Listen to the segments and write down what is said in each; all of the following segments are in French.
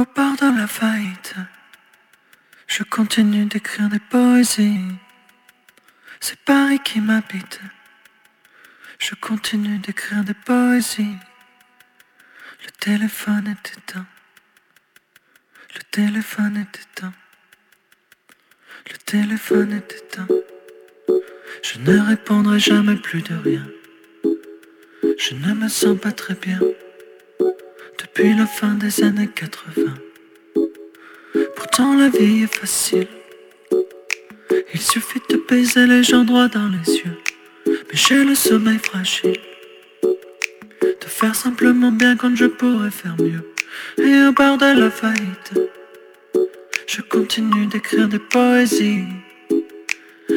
Au bord de la faillite, je continue d'écrire des poésies. C'est Paris qui m'habite. Je continue d'écrire des poésies. Le téléphone est éteint. Le téléphone est éteint. Le téléphone est éteint. Je ne répondrai jamais plus de rien. Je ne me sens pas très bien depuis la fin des années 80. Pourtant la vie est facile. Il suffit de baiser les gens droits dans les yeux. Mais j'ai le sommeil fragile. De faire simplement bien quand je pourrais faire mieux. Et au bord de la faillite, je continue d'écrire des poésies.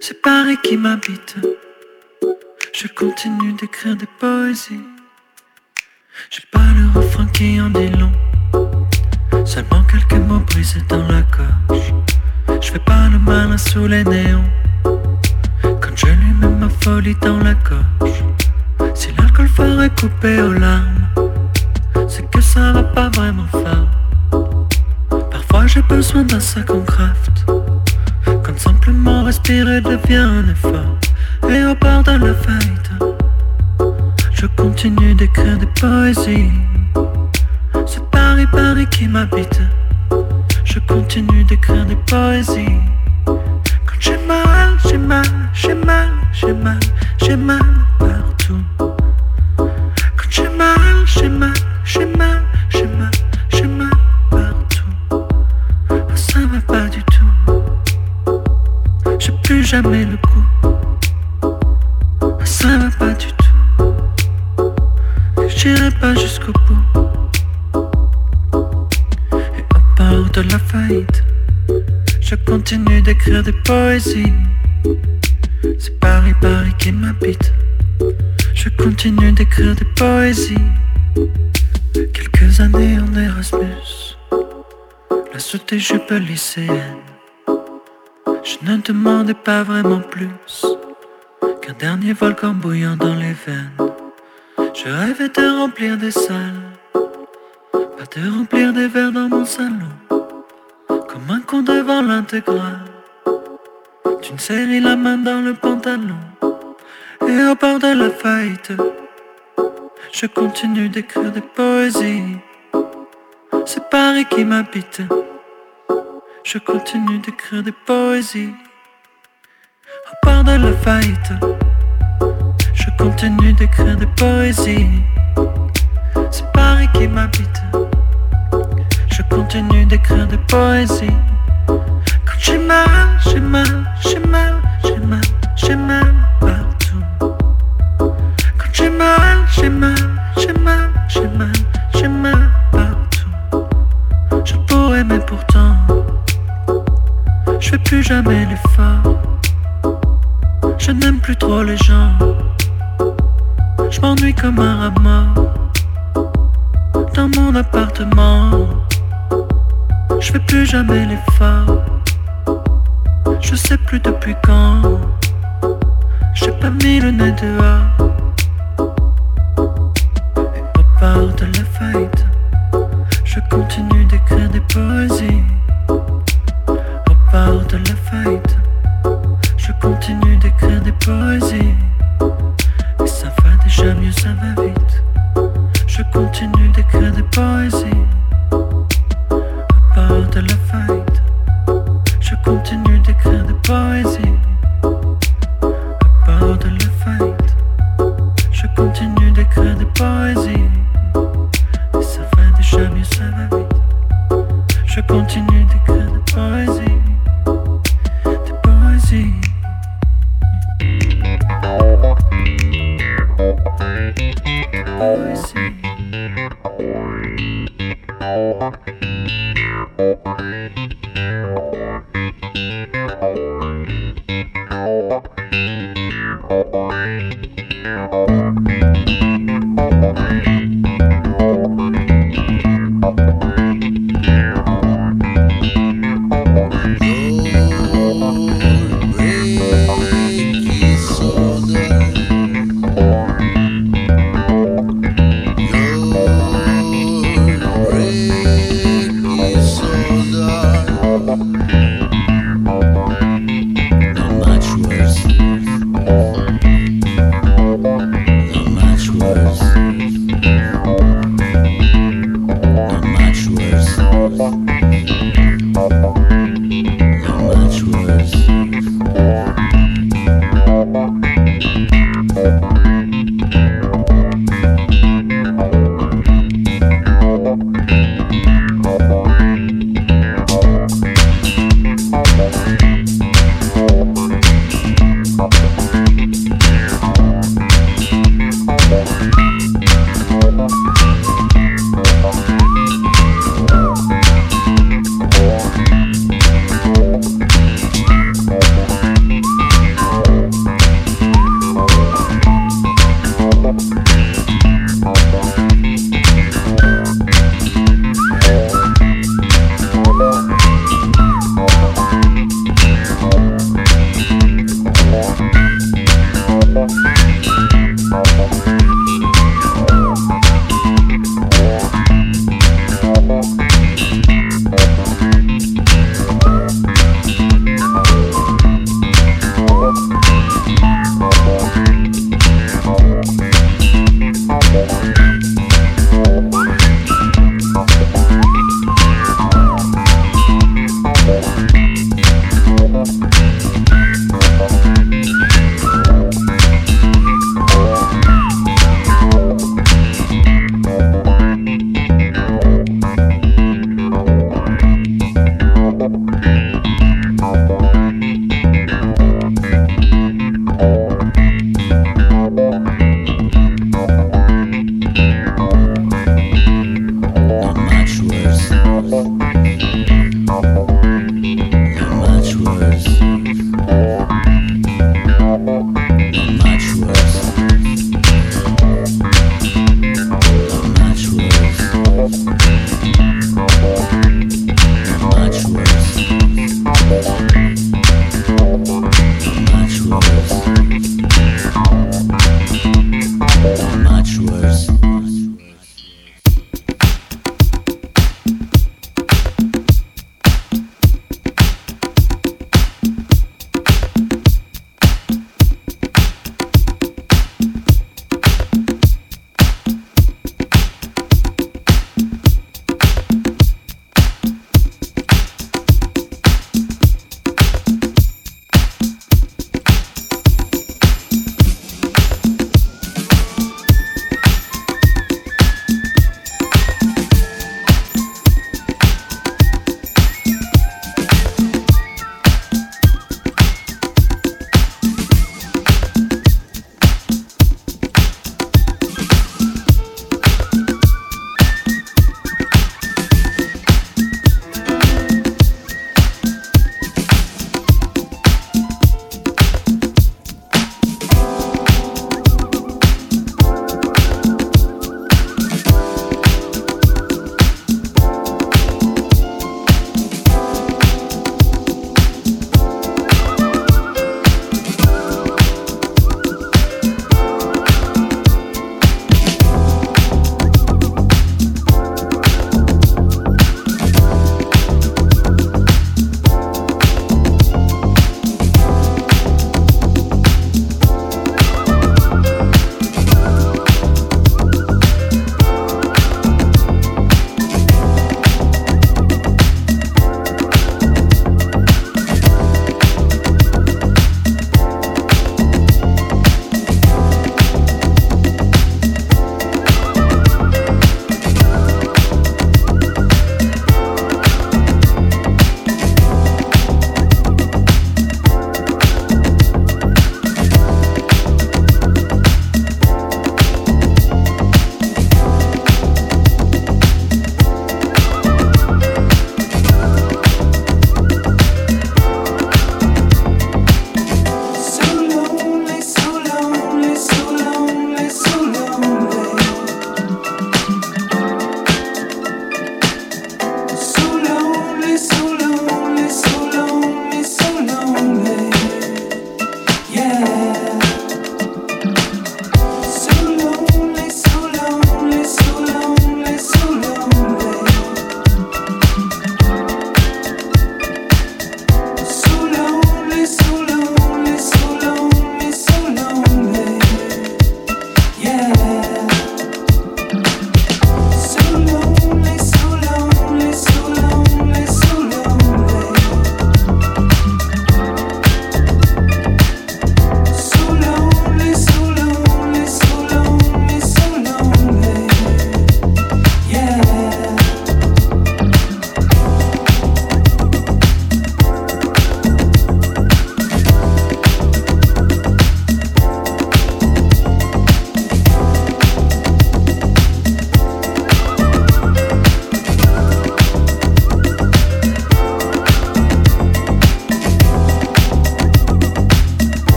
C'est Paris qui m'habite. Je continue d'écrire des poésies. J'ai pas le refrain qui en dit long. Seulement quelques mots brisés dans la gorge. Je fais pas le malin sous les néons. Quand je lui mets ma folie dans la gorge. Si l'alcool ferait couper aux larmes, c'est que ça va pas vraiment faire. Parfois j'ai besoin d'un sac en craft. Quand simplement respirer devient un effort. Et au bord de la faillite, je continue d'écrire des poésies. C'est Paris, Paris qui m'habite. Je continue d'écrire des poésies. Quand j'ai mal, j'ai mal, j'ai mal, j'ai mal, j'ai mal partout. Quand j'ai mal, j'ai mal, j'ai mal, j'ai mal, j'ai mal partout. Oh, ça va pas du tout. J'ai plus jamais le coup. J'irai pas jusqu'au bout. Et au bord de la faillite, je continue d'écrire des poésies. C'est Paris, Paris qui m'habite. Je continue d'écrire des poésies. Quelques années en Erasmus, la sautée jupe lycéenne. Je ne demandais pas vraiment plus qu'un dernier volcan bouillant dans les veines. Je rêvais de remplir des salles, pas de remplir des verres dans mon salon, comme un con devant l'intégrale. D'une série la main dans le pantalon, et au bord de la faillite, je continue d'écrire des poésies. C'est Paris qui m'habite. Je continue d'écrire des poésies. Au bord de la faillite, continue d'écrire des poésies. C'est Paris qui m'habite. Je continue d'écrire des poésies. Quand j'ai mal, j'ai mal, j'ai mal, j'ai mal, j'ai mal partout. Quand j'ai mal, j'ai mal, j'ai mal, j'ai mal, j'ai mal partout. Je pourrais, mais pourtant, je fais plus jamais l'effort. Je n'aime plus trop les gens. Je m'ennuie comme un mort dans mon appartement. Je fais plus jamais l'effort. Je sais plus depuis quand. J'ai pas mis le nez dehors. Et au bord de la faillite,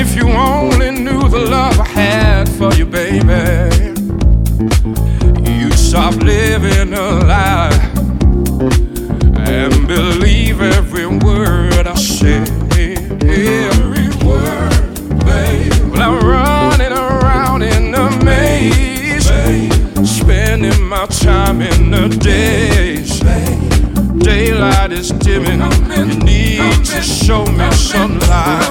if you only knew the love I had for you, baby, you'd stop living a lie and believe every word I say. Every word, baby. Well, I'm running around in a maze, spending my time in the days. Daylight is dimming. You need to show me some light.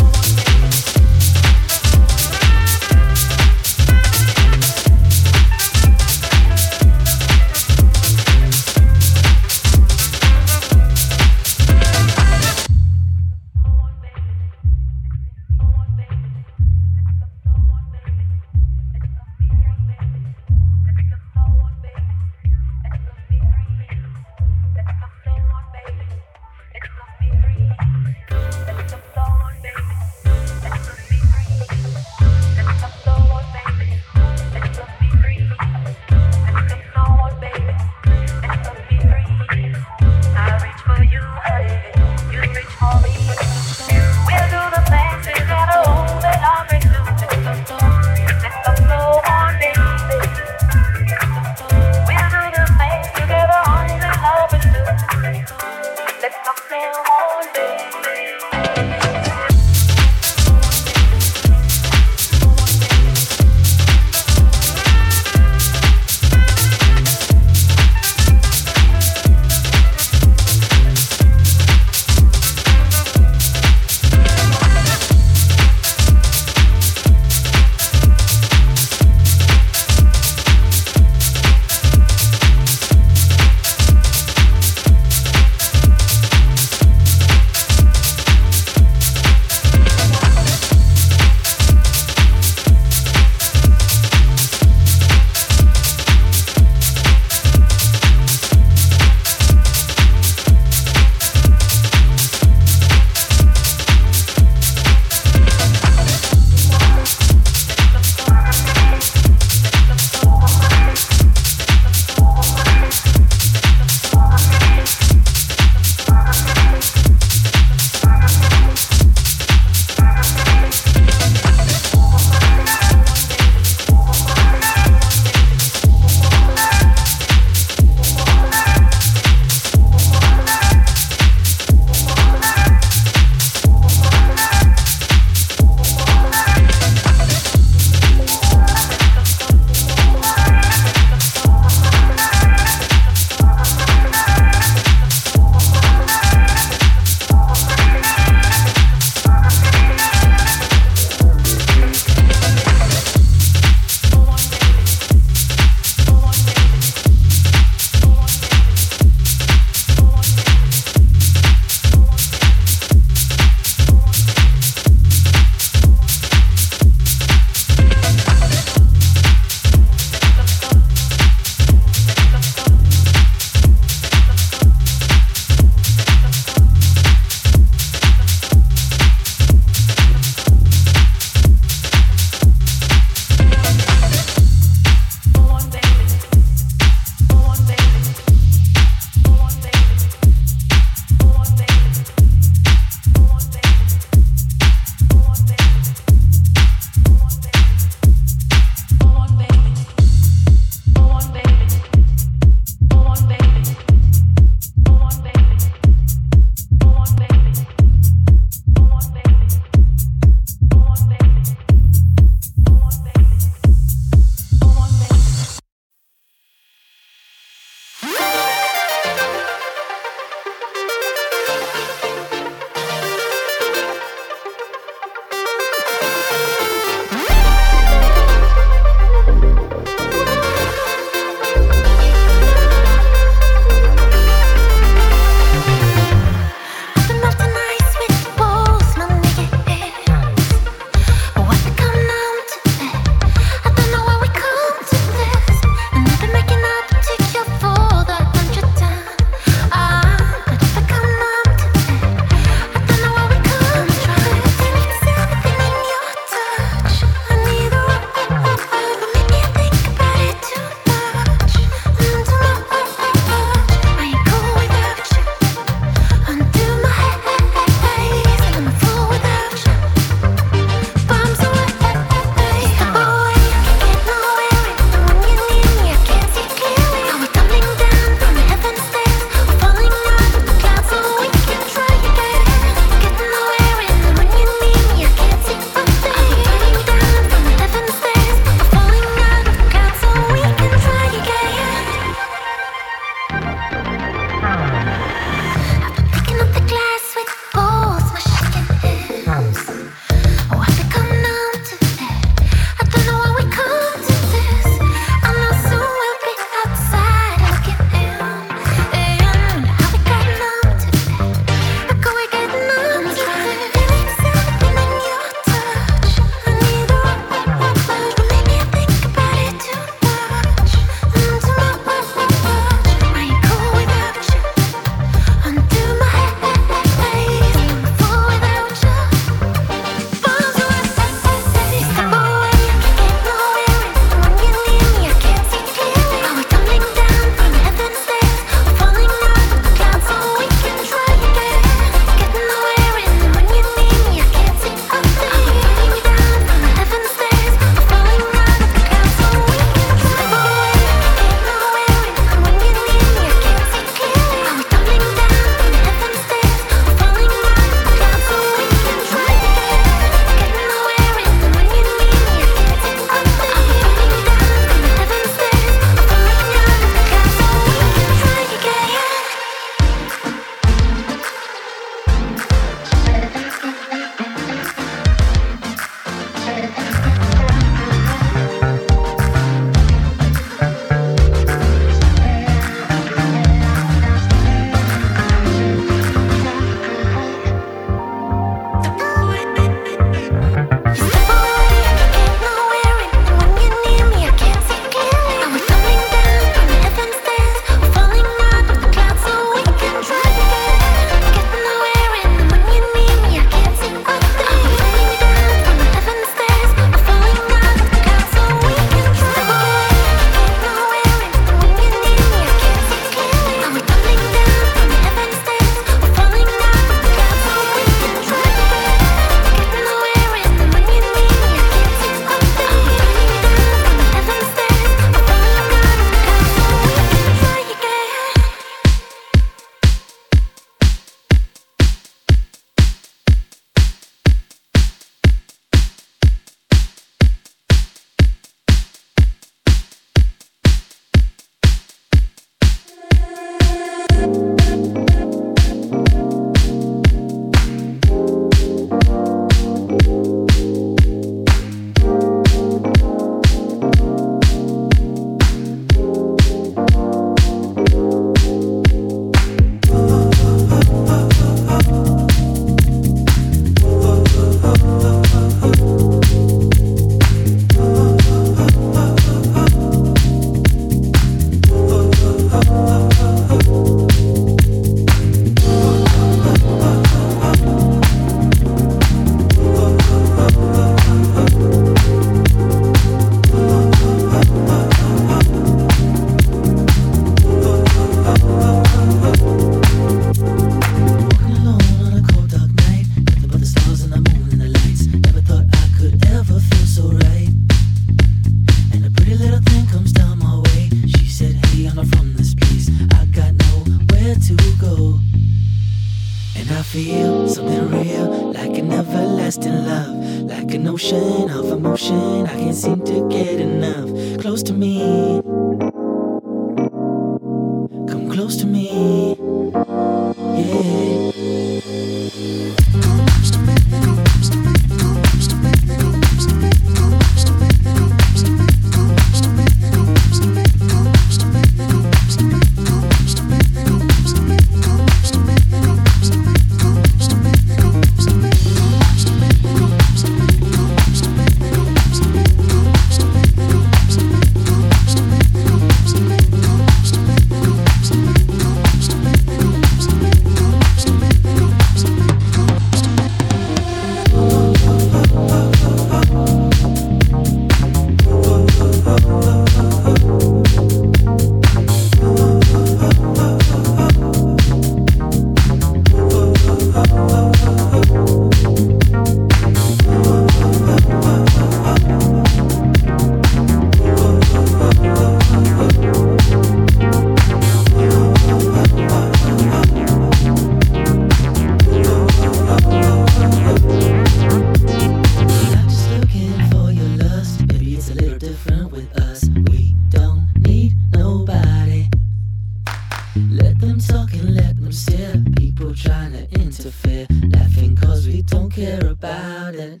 them talking, let them stare. People trying to interfere, laughing cause we don't care about it.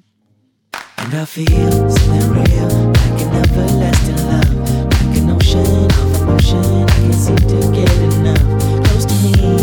And I feel something real, like an everlasting love, like an ocean of emotion. I can't seem to get enough, close to me.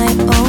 My own.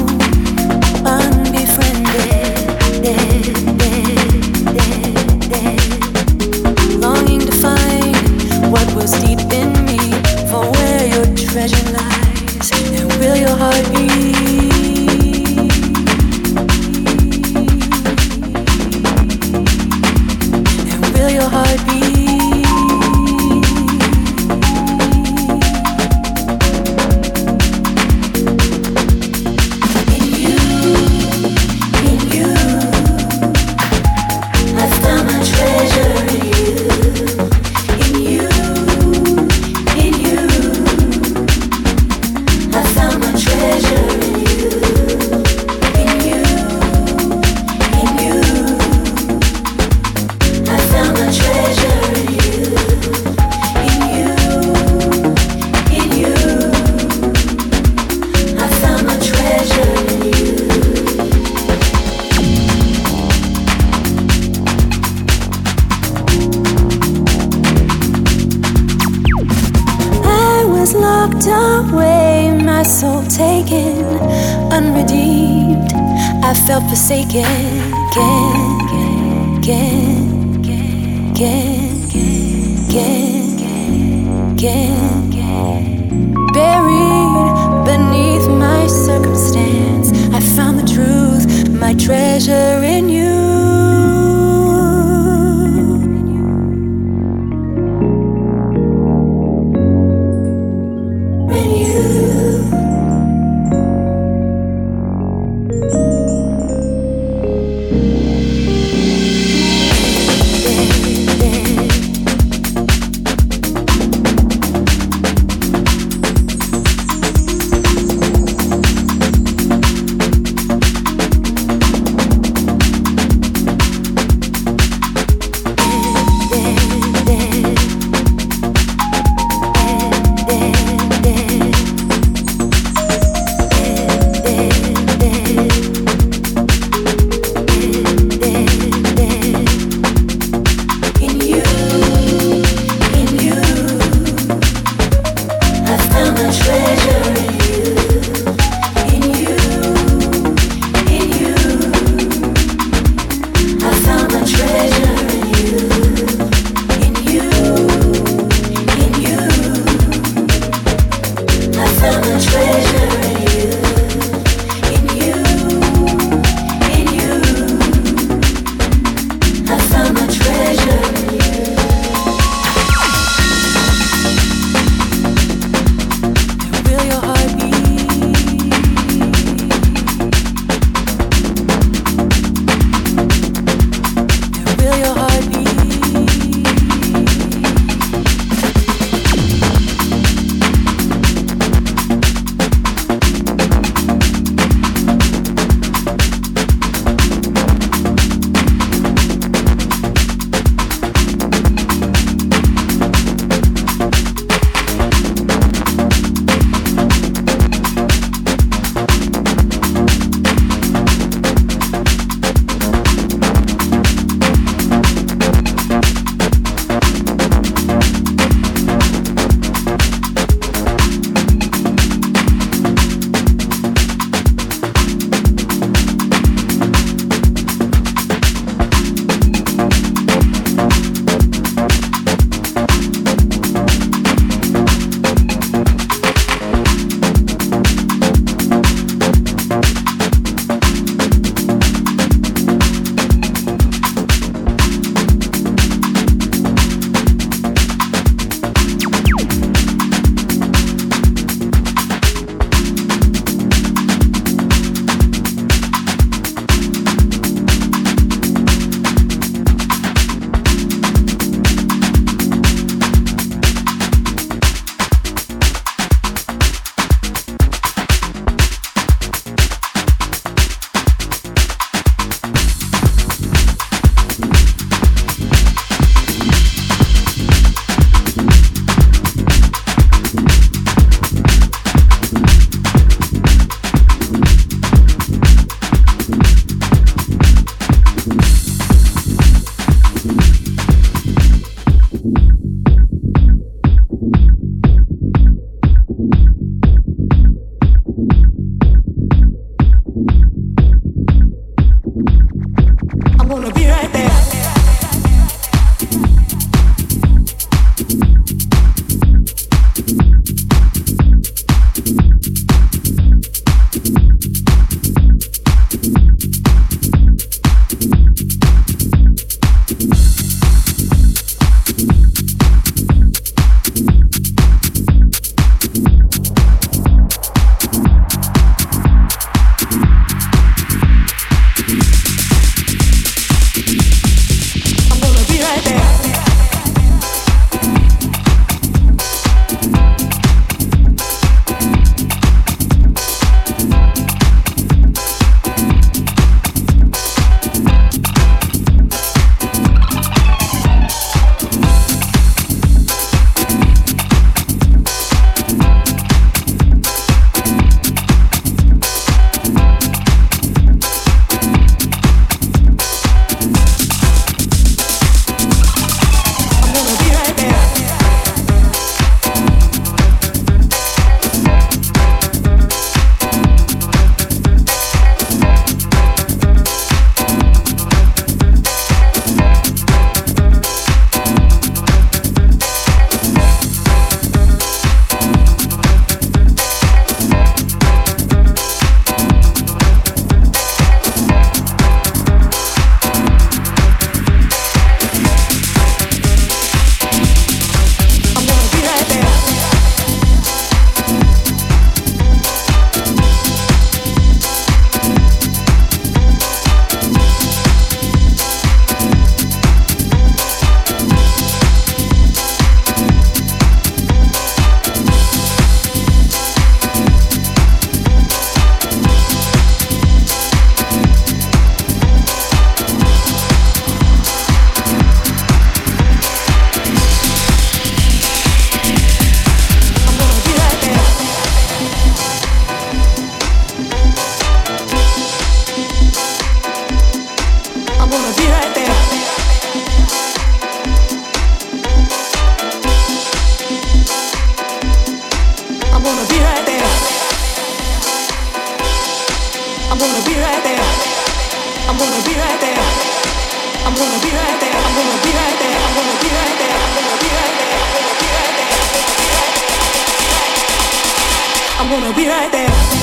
Gonna be right there.